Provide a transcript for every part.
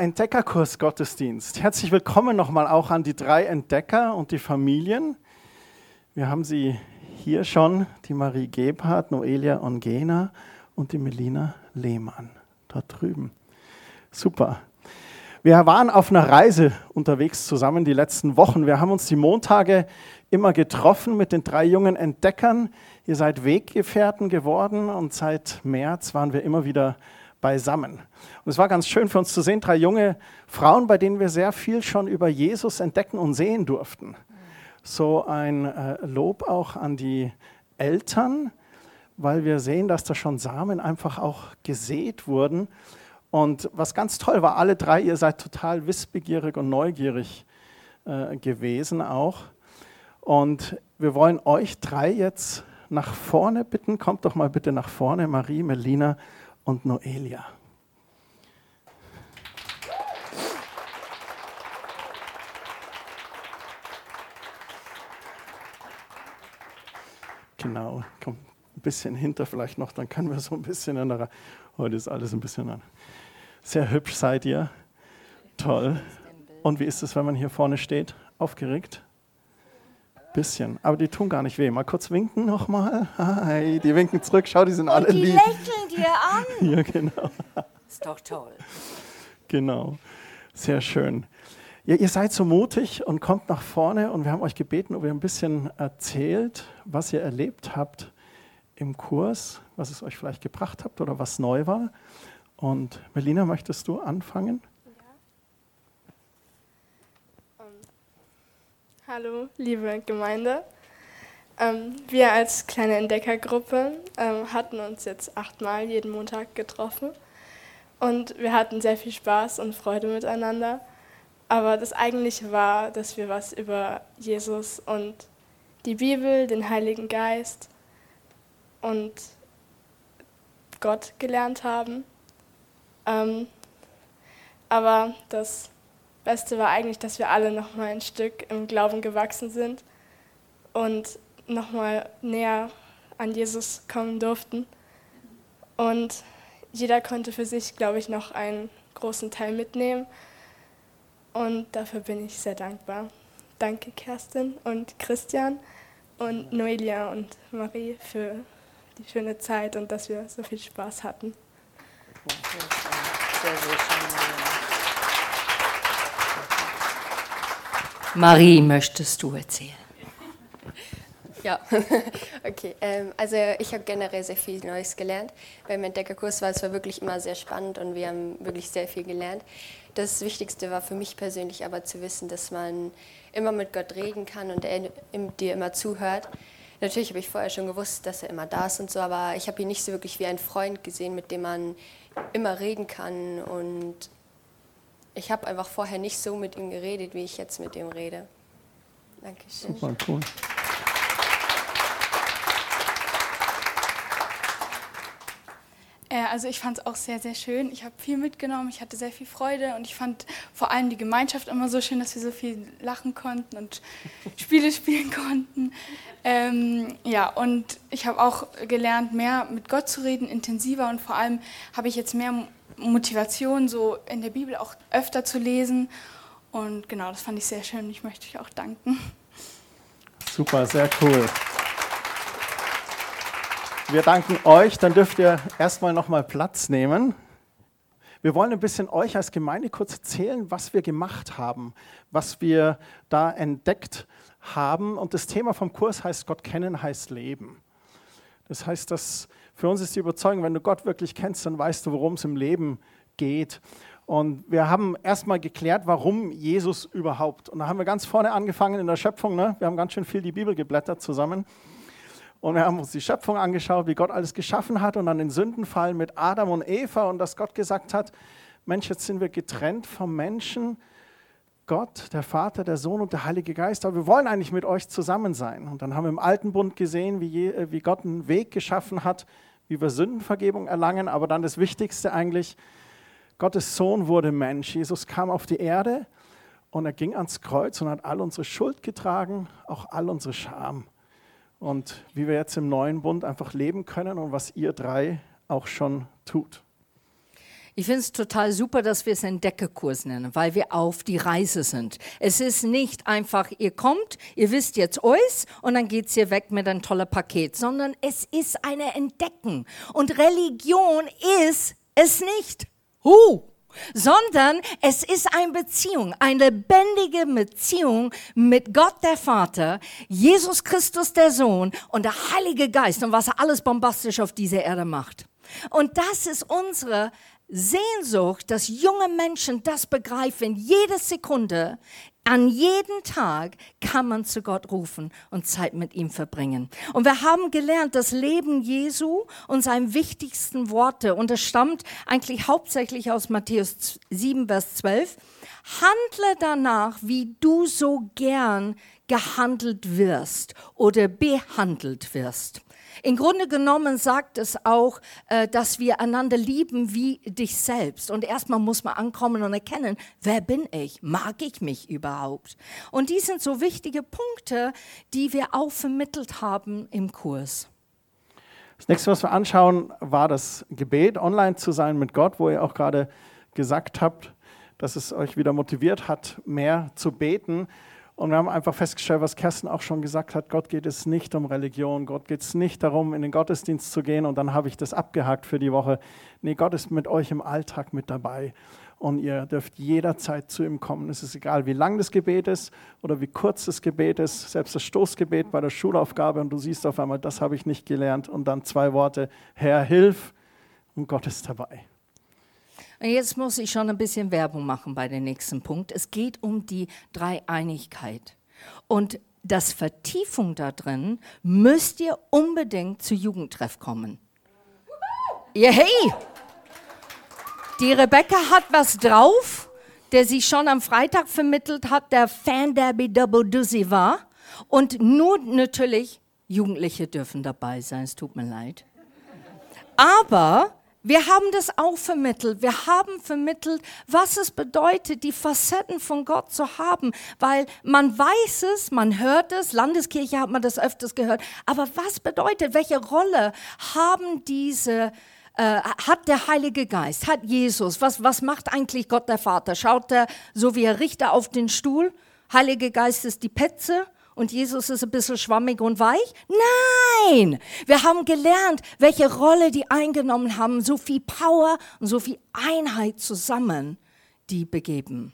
Entdeckerkurs Gottesdienst. Herzlich willkommen nochmal auch an die drei Entdecker und die Familien. Wir haben sie hier schon, die Marie Gebhardt, Noelia Ongena und die Melina Lehmann, dort drüben. Super. Wir waren auf einer Reise unterwegs zusammen die letzten Wochen. Wir haben uns die Montage immer getroffen mit den drei jungen Entdeckern. Ihr seid Weggefährten geworden und seit März waren wir immer wieder beisammen. Und es war ganz schön für uns zu sehen, drei junge Frauen, bei denen wir sehr viel schon über Jesus entdecken und sehen durften. So ein äh, Lob auch an die Eltern, weil wir sehen, dass da schon Samen einfach auch gesät wurden. Und was ganz toll war, alle drei, ihr seid total wissbegierig und neugierig äh, gewesen auch. Und wir wollen euch drei jetzt nach vorne bitten. Kommt doch mal bitte nach vorne, Marie, Melina und Noelia. Genau, komm ein bisschen hinter vielleicht noch, dann können wir so ein bisschen in der. Heute ist alles ein bisschen an. Sehr hübsch seid ihr. Toll. Und wie ist es, wenn man hier vorne steht? Aufgeregt? Bisschen. Aber die tun gar nicht weh. Mal kurz winken nochmal. Hi, die winken zurück. Schau, die sind alle die lieb. lächeln dir an. Ja, genau. Ist doch toll. Genau. Sehr schön. Ja, ihr seid so mutig und kommt nach vorne und wir haben euch gebeten, ob ihr ein bisschen erzählt, was ihr erlebt habt im Kurs, was es euch vielleicht gebracht habt oder was neu war. Und Melina, möchtest du anfangen? Hallo, liebe Gemeinde. Ähm, wir als kleine Entdeckergruppe ähm, hatten uns jetzt achtmal jeden Montag getroffen und wir hatten sehr viel Spaß und Freude miteinander. Aber das Eigentliche war, dass wir was über Jesus und die Bibel, den Heiligen Geist und Gott gelernt haben. Ähm, aber das Beste war eigentlich, dass wir alle noch mal ein Stück im Glauben gewachsen sind und noch mal näher an Jesus kommen durften. Und jeder konnte für sich, glaube ich, noch einen großen Teil mitnehmen. Und dafür bin ich sehr dankbar. Danke, Kerstin und Christian und Noelia und Marie für die schöne Zeit und dass wir so viel Spaß hatten. Sehr, sehr schön. Marie, möchtest du erzählen? Ja, okay. Ähm, also ich habe generell sehr viel Neues gelernt. Beim Entdeckerkurs war es war wirklich immer sehr spannend und wir haben wirklich sehr viel gelernt. Das Wichtigste war für mich persönlich aber zu wissen, dass man immer mit Gott reden kann und er dir immer zuhört. Natürlich habe ich vorher schon gewusst, dass er immer da ist und so, aber ich habe ihn nicht so wirklich wie einen Freund gesehen, mit dem man immer reden kann und ich habe einfach vorher nicht so mit ihm geredet, wie ich jetzt mit ihm rede. Dankeschön. Super, cool. Äh, also ich fand es auch sehr, sehr schön. Ich habe viel mitgenommen, ich hatte sehr viel Freude und ich fand vor allem die Gemeinschaft immer so schön, dass wir so viel lachen konnten und Spiele spielen konnten. Ähm, ja, und ich habe auch gelernt, mehr mit Gott zu reden, intensiver und vor allem habe ich jetzt mehr Motivation, so in der Bibel auch öfter zu lesen. Und genau, das fand ich sehr schön. Ich möchte euch auch danken. Super, sehr cool. Wir danken euch. Dann dürft ihr erstmal nochmal Platz nehmen. Wir wollen ein bisschen euch als Gemeinde kurz erzählen, was wir gemacht haben, was wir da entdeckt haben. Und das Thema vom Kurs heißt Gott kennen heißt Leben. Das heißt, dass für uns ist die Überzeugung, wenn du Gott wirklich kennst, dann weißt du, worum es im Leben geht. Und wir haben erstmal geklärt, warum Jesus überhaupt. Und da haben wir ganz vorne angefangen in der Schöpfung. Ne? Wir haben ganz schön viel die Bibel geblättert zusammen. Und wir haben uns die Schöpfung angeschaut, wie Gott alles geschaffen hat und dann den Sündenfall mit Adam und Eva und dass Gott gesagt hat, Mensch, jetzt sind wir getrennt vom Menschen, Gott, der Vater, der Sohn und der Heilige Geist, aber wir wollen eigentlich mit euch zusammen sein. Und dann haben wir im Alten Bund gesehen, wie, äh, wie Gott einen Weg geschaffen hat, wie wir Sündenvergebung erlangen, aber dann das Wichtigste eigentlich, Gottes Sohn wurde Mensch. Jesus kam auf die Erde und er ging ans Kreuz und hat all unsere Schuld getragen, auch all unsere Scham und wie wir jetzt im neuen Bund einfach leben können und was ihr drei auch schon tut. Ich finde es total super, dass wir es Entdeckerkurs nennen, weil wir auf die Reise sind. Es ist nicht einfach, ihr kommt, ihr wisst jetzt euch und dann geht's hier weg mit einem tollen Paket, sondern es ist eine Entdecken. Und Religion ist es nicht. Huh! sondern es ist eine Beziehung, eine lebendige Beziehung mit Gott der Vater, Jesus Christus der Sohn und der Heilige Geist und was er alles bombastisch auf dieser Erde macht. Und das ist unsere Sehnsucht, dass junge Menschen das begreifen, jede Sekunde, an jedem Tag kann man zu Gott rufen und Zeit mit ihm verbringen. Und wir haben gelernt, das Leben Jesu und seine wichtigsten Worte, und das stammt eigentlich hauptsächlich aus Matthäus 7, Vers 12, handle danach, wie du so gern gehandelt wirst oder behandelt wirst. Im Grunde genommen sagt es auch, äh, dass wir einander lieben wie dich selbst. Und erstmal muss man ankommen und erkennen, wer bin ich? Mag ich mich überhaupt? Und die sind so wichtige Punkte, die wir auch vermittelt haben im Kurs. Das nächste, was wir anschauen, war das Gebet, online zu sein mit Gott, wo ihr auch gerade gesagt habt, dass es euch wieder motiviert hat, mehr zu beten. Und wir haben einfach festgestellt, was Kerstin auch schon gesagt hat, Gott geht es nicht um Religion, Gott geht es nicht darum, in den Gottesdienst zu gehen und dann habe ich das abgehakt für die Woche. Nee, Gott ist mit euch im Alltag mit dabei und ihr dürft jederzeit zu ihm kommen. Es ist egal, wie lang das Gebet ist oder wie kurz das Gebet ist, selbst das Stoßgebet bei der Schulaufgabe und du siehst auf einmal, das habe ich nicht gelernt und dann zwei Worte, Herr, hilf und Gott ist dabei. Und jetzt muss ich schon ein bisschen Werbung machen bei dem nächsten Punkt. Es geht um die Dreieinigkeit. Und das Vertiefung da drin müsst ihr unbedingt zu Jugendtreff kommen. Ja, hey! Die Rebecca hat was drauf, der sie schon am Freitag vermittelt hat, der Fan Derby Double Dizzy war. Und nur natürlich, Jugendliche dürfen dabei sein, es tut mir leid. Aber wir haben das auch vermittelt. Wir haben vermittelt, was es bedeutet, die Facetten von Gott zu haben, weil man weiß es, man hört es, Landeskirche hat man das öfters gehört, aber was bedeutet, welche Rolle haben diese äh, hat der Heilige Geist, hat Jesus, was, was macht eigentlich Gott der Vater? Schaut er so wie ein Richter auf den Stuhl? Heilige Geist ist die Petze und Jesus ist ein bisschen schwammig und weich? Nein! Wir haben gelernt, welche Rolle die eingenommen haben, so viel Power und so viel Einheit zusammen, die begeben.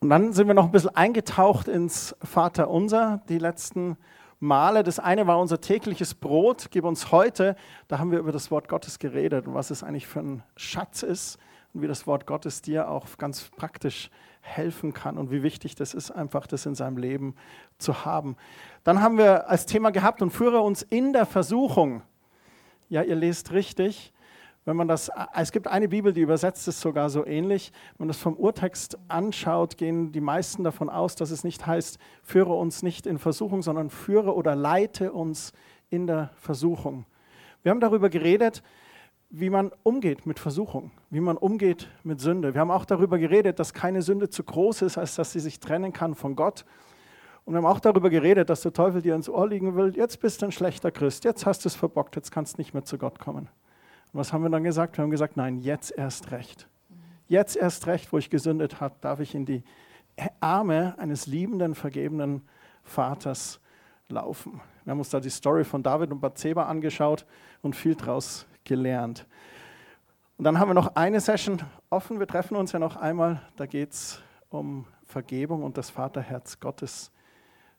Und dann sind wir noch ein bisschen eingetaucht ins Vater Unser, die letzten Male. Das eine war unser tägliches Brot, gib uns heute. Da haben wir über das Wort Gottes geredet und was es eigentlich für ein Schatz ist und wie das Wort Gottes dir auch ganz praktisch helfen kann und wie wichtig das ist, einfach das in seinem Leben zu haben. Dann haben wir als Thema gehabt und führe uns in der Versuchung. Ja, ihr lest richtig. Wenn man das, es gibt eine Bibel, die übersetzt es sogar so ähnlich. Wenn man das vom Urtext anschaut, gehen die meisten davon aus, dass es nicht heißt, führe uns nicht in Versuchung, sondern führe oder leite uns in der Versuchung. Wir haben darüber geredet, wie man umgeht mit Versuchung, wie man umgeht mit Sünde. Wir haben auch darüber geredet, dass keine Sünde zu groß ist, als dass sie sich trennen kann von Gott. Und wir haben auch darüber geredet, dass der Teufel dir ins Ohr liegen will, jetzt bist du ein schlechter Christ, jetzt hast du es verbockt, jetzt kannst du nicht mehr zu Gott kommen. Und was haben wir dann gesagt? Wir haben gesagt, nein, jetzt erst recht. Jetzt erst recht, wo ich gesündet habe, darf ich in die Arme eines liebenden, vergebenen Vaters laufen. Wir haben uns da die Story von David und Bathseba angeschaut und viel draus gelernt. Und dann haben wir noch eine Session offen. Wir treffen uns ja noch einmal. Da geht es um Vergebung und das Vaterherz Gottes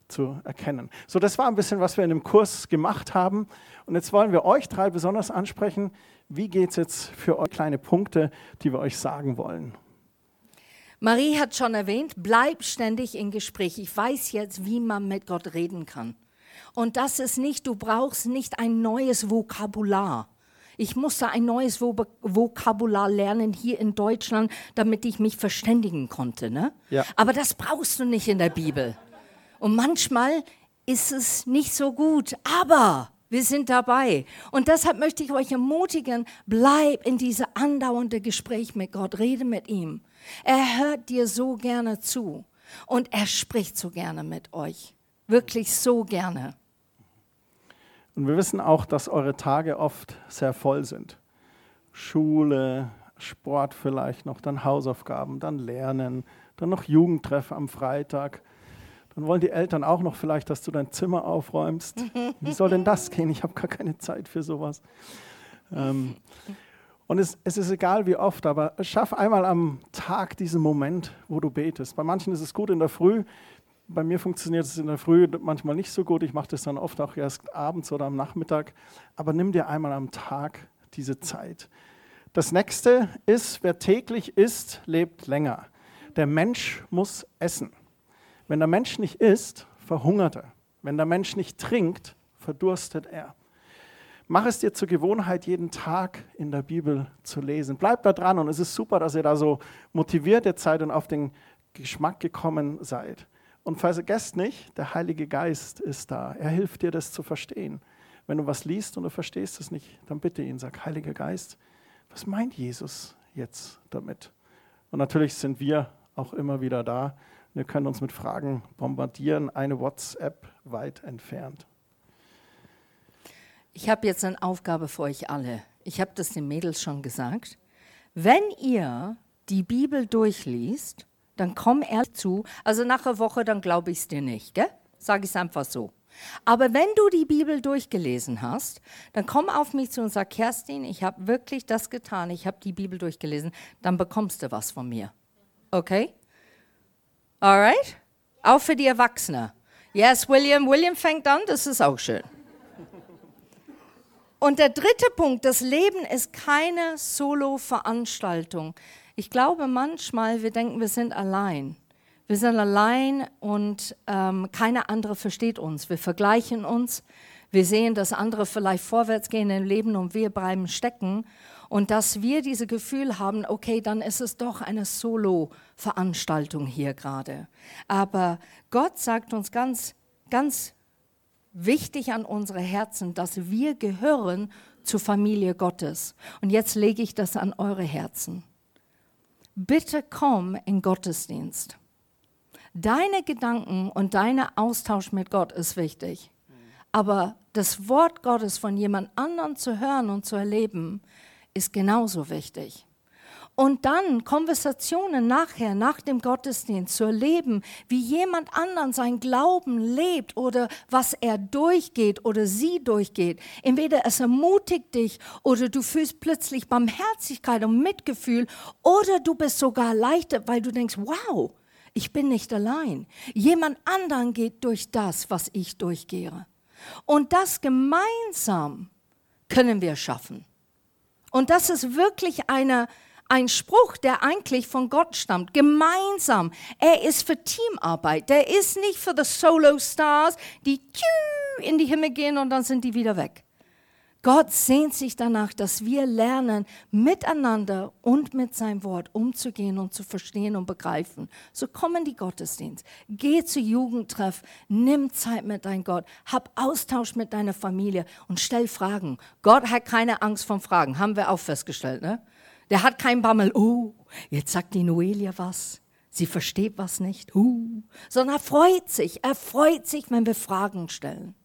zu erkennen. So, das war ein bisschen, was wir in dem Kurs gemacht haben. Und jetzt wollen wir euch drei besonders ansprechen. Wie geht es jetzt für euch kleine Punkte, die wir euch sagen wollen? Marie hat schon erwähnt, bleib ständig im Gespräch. Ich weiß jetzt, wie man mit Gott reden kann. Und das ist nicht, du brauchst nicht ein neues Vokabular. Ich musste ein neues Vokabular lernen hier in Deutschland, damit ich mich verständigen konnte. Ne? Ja. Aber das brauchst du nicht in der Bibel. Und manchmal ist es nicht so gut, aber wir sind dabei. Und deshalb möchte ich euch ermutigen, bleib in diese andauernde Gespräch mit Gott, rede mit ihm. Er hört dir so gerne zu und er spricht so gerne mit euch. Wirklich so gerne. Und wir wissen auch, dass eure Tage oft sehr voll sind. Schule, Sport vielleicht noch, dann Hausaufgaben, dann Lernen, dann noch Jugendtreff am Freitag. Dann wollen die Eltern auch noch vielleicht, dass du dein Zimmer aufräumst. Wie soll denn das gehen? Ich habe gar keine Zeit für sowas. Ähm, und es, es, ist egal wie oft, aber schaff einmal am Tag diesen Moment, wo du betest. Bei manchen ist es gut in der Früh. Bei mir funktioniert es in der Früh manchmal nicht so gut. Ich mache das dann oft auch erst abends oder am Nachmittag. Aber nimm dir einmal am Tag diese Zeit. Das nächste ist, wer täglich isst, lebt länger. Der Mensch muss essen. Wenn der Mensch nicht isst, verhungert er. Wenn der Mensch nicht trinkt, verdurstet er. Mach es dir zur Gewohnheit, jeden Tag in der Bibel zu lesen. Bleib da dran und es ist super, dass ihr da so motiviert seid und auf den Geschmack gekommen seid. Und vergesst nicht, der Heilige Geist ist da. Er hilft dir, das zu verstehen. Wenn du was liest und du verstehst es nicht, dann bitte ihn, sag, Heiliger Geist, was meint Jesus jetzt damit? Und natürlich sind wir auch immer wieder da. Wir können uns mit Fragen bombardieren, eine WhatsApp weit entfernt. Ich habe jetzt eine Aufgabe für euch alle. Ich habe das den Mädels schon gesagt. Wenn ihr die Bibel durchliest, dann komm ehrlich zu. Also nach einer Woche, dann glaube ich es dir nicht, gell? Sage ich es einfach so. Aber wenn du die Bibel durchgelesen hast, dann komm auf mich zu und sag, Kerstin, ich habe wirklich das getan, ich habe die Bibel durchgelesen, dann bekommst du was von mir. Okay? Alright? Auch für die Erwachsenen. Yes, William. William fängt an, das ist auch schön. Und der dritte Punkt, das Leben ist keine Solo-Veranstaltung. Ich glaube manchmal, wir denken, wir sind allein. Wir sind allein und ähm, keiner andere versteht uns. Wir vergleichen uns. Wir sehen, dass andere vielleicht vorwärts gehen im Leben und wir bleiben stecken. Und dass wir dieses Gefühl haben, okay, dann ist es doch eine Solo-Veranstaltung hier gerade. Aber Gott sagt uns ganz, ganz wichtig an unsere Herzen, dass wir gehören zur Familie Gottes. Und jetzt lege ich das an eure Herzen. Bitte komm in Gottesdienst. Deine Gedanken und dein Austausch mit Gott ist wichtig. Aber das Wort Gottes von jemand anderem zu hören und zu erleben, ist genauso wichtig. Und dann Konversationen nachher, nach dem Gottesdienst zu erleben, wie jemand anderen sein Glauben lebt oder was er durchgeht oder sie durchgeht. Entweder es ermutigt dich oder du fühlst plötzlich Barmherzigkeit und Mitgefühl oder du bist sogar erleichtert, weil du denkst, wow, ich bin nicht allein. Jemand anderen geht durch das, was ich durchgehe. Und das gemeinsam können wir schaffen. Und das ist wirklich eine, ein Spruch, der eigentlich von Gott stammt. Gemeinsam. Er ist für Teamarbeit. Der ist nicht für die Solo-Stars, die in die Himmel gehen und dann sind die wieder weg. Gott sehnt sich danach, dass wir lernen, miteinander und mit seinem Wort umzugehen und zu verstehen und begreifen. So kommen die Gottesdienst. Geh zu Jugendtreff, nimm Zeit mit deinem Gott, hab Austausch mit deiner Familie und stell Fragen. Gott hat keine Angst vor Fragen, haben wir auch festgestellt. Ne? Der hat keinen Bammel, oh, jetzt sagt die Noelia was. Sie versteht was nicht, uh, sondern er freut sich. Er freut sich, wenn wir Fragen stellen.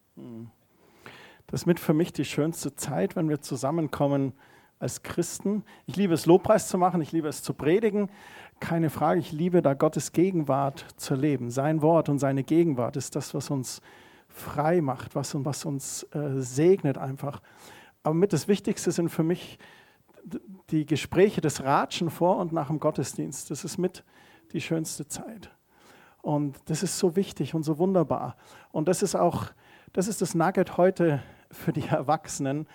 Das ist mit für mich die schönste Zeit, wenn wir zusammenkommen als Christen. Ich liebe es, Lobpreis zu machen, ich liebe es zu predigen. Keine Frage, ich liebe da Gottes Gegenwart zu leben. Sein Wort und seine Gegenwart ist das, was uns frei macht, was, was uns äh, segnet einfach. Aber mit das Wichtigste sind für mich die Gespräche, das Ratschen vor und nach dem Gottesdienst. Das ist mit die schönste Zeit. Und das ist so wichtig und so wunderbar. Und das ist auch, das ist das Nugget heute für die Erwachsenen.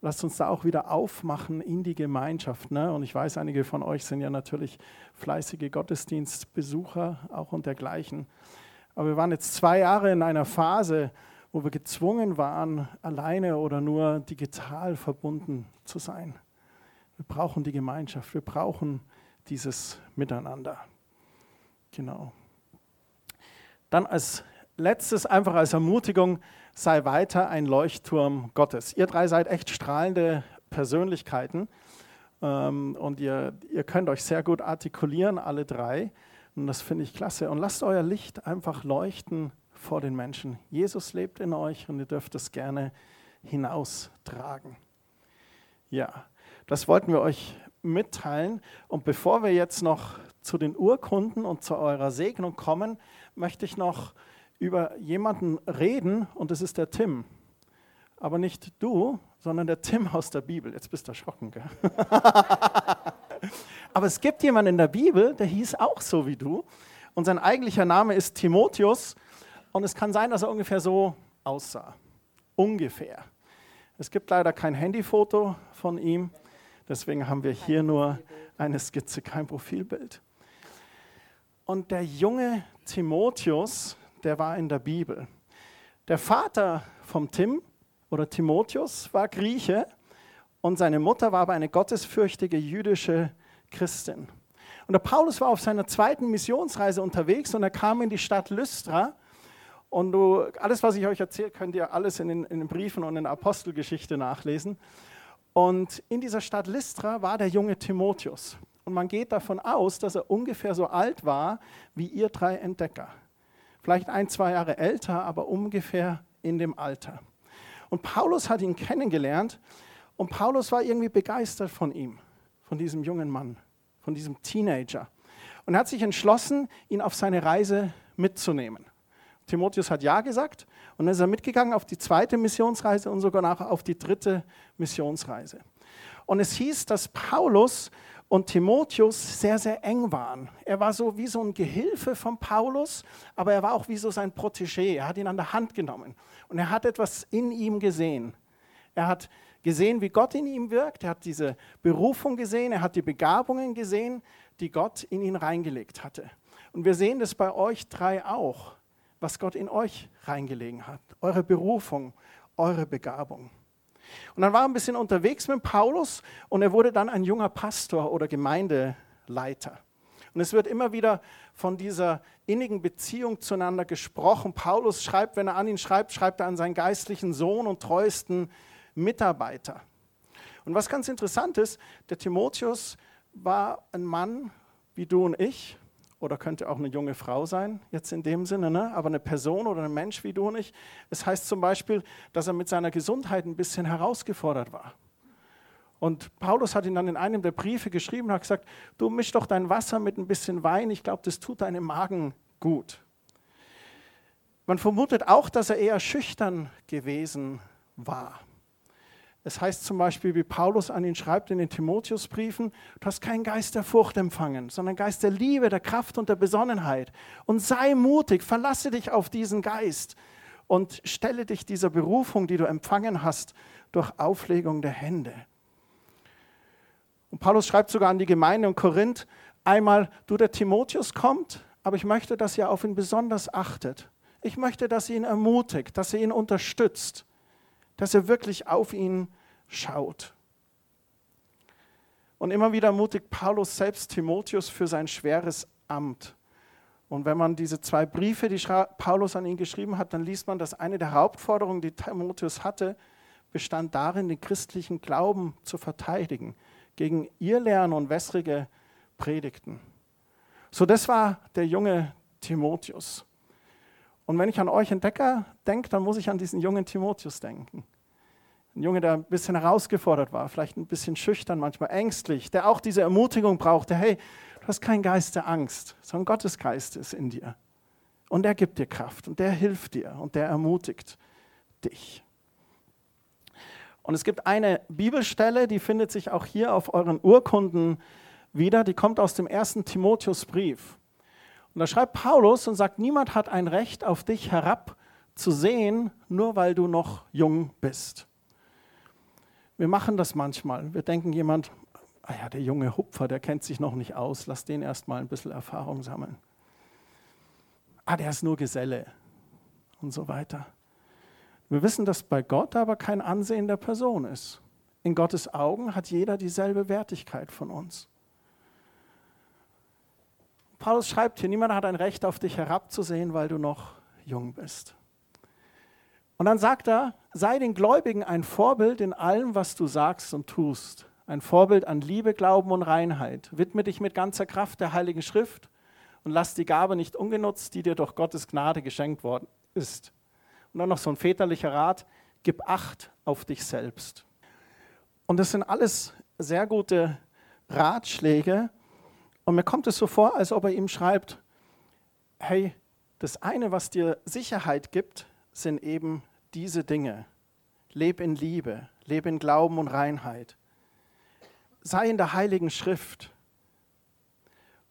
Lasst uns da auch wieder aufmachen in die Gemeinschaft. Ne? Und ich weiß, einige von euch sind ja natürlich fleißige Gottesdienstbesucher, auch und dergleichen. Aber wir waren jetzt zwei Jahre in einer Phase, wo wir gezwungen waren, alleine oder nur digital verbunden zu sein. Wir brauchen die Gemeinschaft, wir brauchen dieses Miteinander. Genau. Dann als letztes, einfach als Ermutigung, sei weiter ein Leuchtturm Gottes. Ihr drei seid echt strahlende Persönlichkeiten ähm, und ihr, ihr könnt euch sehr gut artikulieren, alle drei. Und das finde ich klasse. Und lasst euer Licht einfach leuchten vor den Menschen. Jesus lebt in euch und ihr dürft es gerne hinaustragen. Ja, Das wollten wir euch mitteilen. Und bevor wir jetzt noch zu den Urkunden und zu eurer Segnung kommen, möchte ich noch über jemanden reden und das ist der Tim. Aber nicht du, sondern der Tim aus der Bibel. Jetzt bist du erschrocken, gell? Aber es gibt jemanden in der Bibel, der hieß auch so wie du. Und sein eigentlicher Name ist Timotheus. Und es kann sein, dass er ungefähr so aussah. Ungefähr. Es gibt leider kein Handyfoto von ihm. Deswegen haben wir hier nur eine Skizze, kein Profilbild. Und der junge Timotheus, der war in der Bibel. Der Vater vom Tim oder Timotheus war Grieche und seine Mutter war aber eine gottesfürchtige jüdische Christin. Und der Paulus war auf seiner zweiten Missionsreise unterwegs und er kam in die Stadt Lystra. Und du, alles, was ich euch erzähle, könnt ihr alles in den, in den Briefen und in der Apostelgeschichte nachlesen. Und in dieser Stadt Lystra war der junge Timotheus. Und man geht davon aus, dass er ungefähr so alt war wie ihr drei Entdecker. Vielleicht ein, zwei Jahre älter, aber ungefähr in dem Alter. Und Paulus hat ihn kennengelernt und Paulus war irgendwie begeistert von ihm, von diesem jungen Mann von diesem Teenager. Und hat sich entschlossen, ihn auf seine Reise mitzunehmen. Timotheus hat Ja gesagt und dann ist er mitgegangen auf die zweite Missionsreise und sogar nachher auf die dritte Missionsreise. Und es hieß, dass Paulus und Timotheus sehr, sehr eng waren. Er war so wie so ein Gehilfe von Paulus, aber er war auch wie so sein Protégé. Er hat ihn an der Hand genommen und er hat etwas in ihm gesehen. Er hat gesehen, wie Gott in ihm wirkt. Er hat diese Berufung gesehen, er hat die Begabungen gesehen, die Gott in ihn reingelegt hatte. Und wir sehen das bei euch drei auch, was Gott in euch reingelegen hat. Eure Berufung, eure Begabung. Und dann war er ein bisschen unterwegs mit Paulus und er wurde dann ein junger Pastor oder Gemeindeleiter. Und es wird immer wieder von dieser innigen Beziehung zueinander gesprochen. Paulus schreibt, wenn er an ihn schreibt, schreibt er an seinen geistlichen Sohn und treuesten Mitarbeiter. Und was ganz interessant ist, der Timotheus war ein Mann wie du und ich, oder könnte auch eine junge Frau sein, jetzt in dem Sinne, ne? aber eine Person oder ein Mensch wie du und ich. Es heißt zum Beispiel, dass er mit seiner Gesundheit ein bisschen herausgefordert war. Und Paulus hat ihn dann in einem der Briefe geschrieben und hat gesagt, du misch doch dein Wasser mit ein bisschen Wein, ich glaube, das tut deinem Magen gut. Man vermutet auch, dass er eher schüchtern gewesen war. Es heißt zum Beispiel, wie Paulus an ihn schreibt in den Timotheusbriefen, du hast keinen Geist der Furcht empfangen, sondern Geist der Liebe, der Kraft und der Besonnenheit. Und sei mutig, verlasse dich auf diesen Geist und stelle dich dieser Berufung, die du empfangen hast, durch Auflegung der Hände. Und Paulus schreibt sogar an die Gemeinde in Korinth, einmal, du der Timotheus kommt, aber ich möchte, dass ihr auf ihn besonders achtet. Ich möchte, dass ihr ihn ermutigt, dass ihr ihn unterstützt, dass ihr wirklich auf ihn schaut. Und immer wieder ermutigt Paulus selbst Timotheus für sein schweres Amt. Und wenn man diese zwei Briefe, die Paulus an ihn geschrieben hat, dann liest man, dass eine der Hauptforderungen, die Timotheus hatte, bestand darin, den christlichen Glauben zu verteidigen gegen Irrlehren und wässrige Predigten. So, das war der junge Timotheus. Und wenn ich an euch Entdecker denke, dann muss ich an diesen jungen Timotheus denken. Ein Junge, der ein bisschen herausgefordert war, vielleicht ein bisschen schüchtern, manchmal ängstlich, der auch diese Ermutigung brauchte, hey, du hast keinen Geist der Angst, sondern Gottes Geist ist in dir. Und der gibt dir Kraft und der hilft dir und der ermutigt dich. Und es gibt eine Bibelstelle, die findet sich auch hier auf euren Urkunden wieder, die kommt aus dem ersten Timotheusbrief. Und da schreibt Paulus und sagt, niemand hat ein Recht auf dich herabzusehen, nur weil du noch jung bist. Wir machen das manchmal. Wir denken jemand, ah ja, der junge Hupfer, der kennt sich noch nicht aus, lass den erst mal ein bisschen Erfahrung sammeln. Ah, der ist nur Geselle und so weiter. Wir wissen, dass bei Gott aber kein Ansehen der Person ist. In Gottes Augen hat jeder dieselbe Wertigkeit von uns. Paulus schreibt hier, niemand hat ein Recht auf dich herabzusehen, weil du noch jung bist. Und dann sagt er, sei den Gläubigen ein Vorbild in allem, was du sagst und tust. Ein Vorbild an Liebe, Glauben und Reinheit. Widme dich mit ganzer Kraft der Heiligen Schrift und lass die Gabe nicht ungenutzt, die dir durch Gottes Gnade geschenkt worden ist. Und dann noch so ein väterlicher Rat, gib Acht auf dich selbst. Und das sind alles sehr gute Ratschläge. Und mir kommt es so vor, als ob er ihm schreibt, hey, das eine, was dir Sicherheit gibt, sind eben diese Dinge. Leb in Liebe, lebe in Glauben und Reinheit. Sei in der Heiligen Schrift.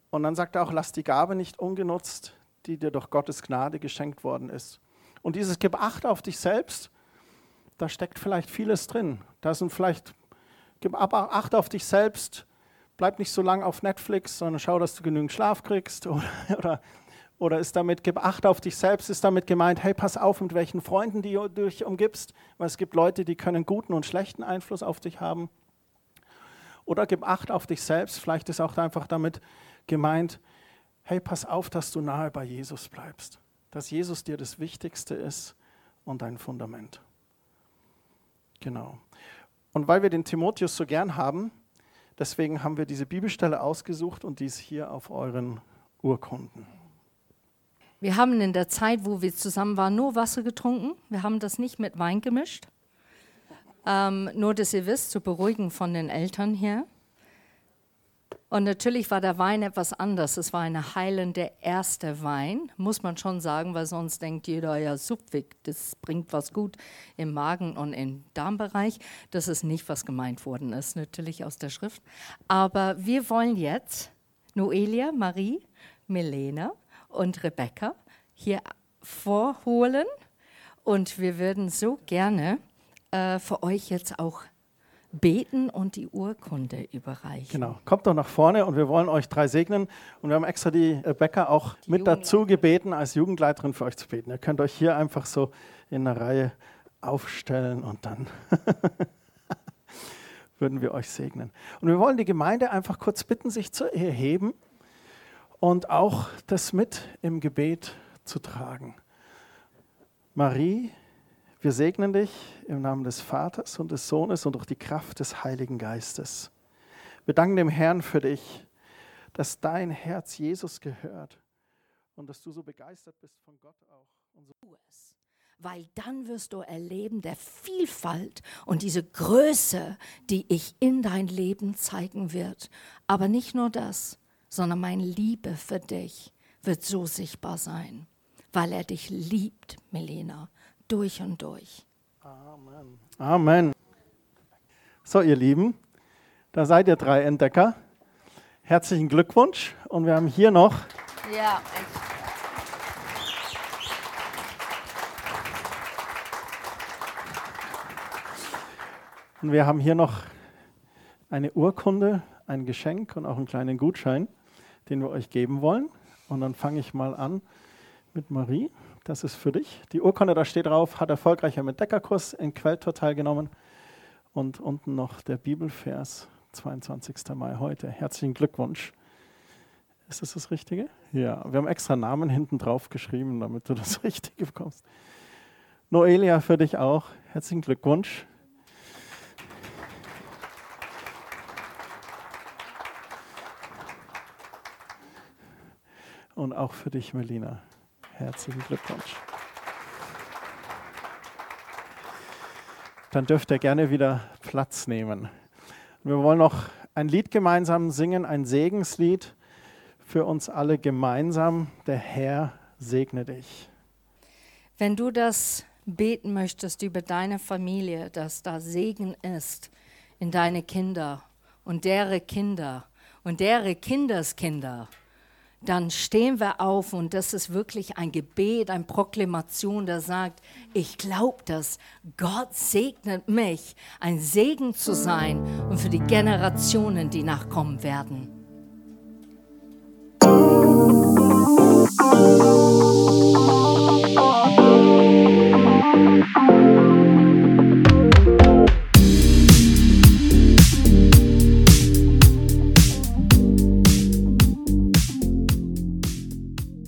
Und dann sagt er auch, lass die Gabe nicht ungenutzt, die dir durch Gottes Gnade geschenkt worden ist. Und dieses Gib Acht auf dich selbst, da steckt vielleicht vieles drin. Da sind vielleicht, gib Acht auf dich selbst, bleib nicht so lange auf Netflix, sondern schau, dass du genügend Schlaf kriegst. Oder, oder, oder ist damit, gib Acht auf dich selbst, ist damit gemeint, hey, pass auf, mit welchen Freunden du dich umgibst, weil es gibt Leute, die können guten und schlechten Einfluss auf dich haben. Oder gib Acht auf dich selbst, vielleicht ist auch einfach damit gemeint, hey, pass auf, dass du nahe bei Jesus bleibst, dass Jesus dir das Wichtigste ist und dein Fundament. Genau. Und weil wir den Timotheus so gern haben, deswegen haben wir diese Bibelstelle ausgesucht und dies hier auf euren Urkunden. Wir haben in der Zeit, wo wir zusammen waren, nur Wasser getrunken. Wir haben das nicht mit Wein gemischt. Ähm, nur, dass ihr wisst, zu beruhigen von den Eltern hier. Und natürlich war der Wein etwas anders. Es war eine heilende erste Wein, muss man schon sagen, weil sonst denkt jeder, ja, Subwig, das bringt was gut im Magen und im Darmbereich. Das ist nicht, was gemeint worden ist, natürlich aus der Schrift. Aber wir wollen jetzt Noelia, Marie, Milena und Rebecca hier vorholen. Und wir würden so gerne äh, für euch jetzt auch beten und die Urkunde überreichen. Genau, kommt doch nach vorne und wir wollen euch drei segnen. Und wir haben extra die Rebecca auch die mit dazu gebeten, als Jugendleiterin für euch zu beten. Ihr könnt euch hier einfach so in einer Reihe aufstellen und dann würden wir euch segnen. Und wir wollen die Gemeinde einfach kurz bitten, sich zu erheben und auch das mit im Gebet zu tragen. Marie, wir segnen dich im Namen des Vaters und des Sohnes und durch die Kraft des Heiligen Geistes. Wir danken dem Herrn für dich, dass dein Herz Jesus gehört und dass du so begeistert bist von Gott auch. Weil dann wirst du erleben der Vielfalt und diese Größe, die ich in dein Leben zeigen wird. Aber nicht nur das, sondern meine Liebe für dich wird so sichtbar sein, weil er dich liebt, Melena durch und durch. Amen. Amen. So, ihr Lieben, da seid ihr drei Entdecker. Herzlichen Glückwunsch. Und wir haben hier noch. Ja, echt. Und wir haben hier noch eine Urkunde, ein Geschenk und auch einen kleinen Gutschein, den wir euch geben wollen. Und dann fange ich mal an mit Marie. Das ist für dich. Die Urkunde, da steht drauf, hat erfolgreich am Entdeckerkurs in Quelltor teilgenommen. Und unten noch der Bibelvers, 22. Mai heute. Herzlichen Glückwunsch. Ist das das Richtige? Ja, wir haben extra Namen hinten drauf geschrieben, damit du das Richtige bekommst. Noelia, für dich auch. Herzlichen Glückwunsch. Und auch für dich, Melina. Herzlichen Glückwunsch. Dann dürft ihr gerne wieder Platz nehmen. Wir wollen noch ein Lied gemeinsam singen, ein Segenslied für uns alle gemeinsam. Der Herr segne dich. Wenn du das beten möchtest über deine Familie, dass da Segen ist in deine Kinder und deren Kinder und deren Kinderskinder, dann stehen wir auf und das ist wirklich ein Gebet, eine Proklamation, der sagt, ich glaube das, Gott segnet mich, ein Segen zu sein und für die Generationen, die nachkommen werden. Musik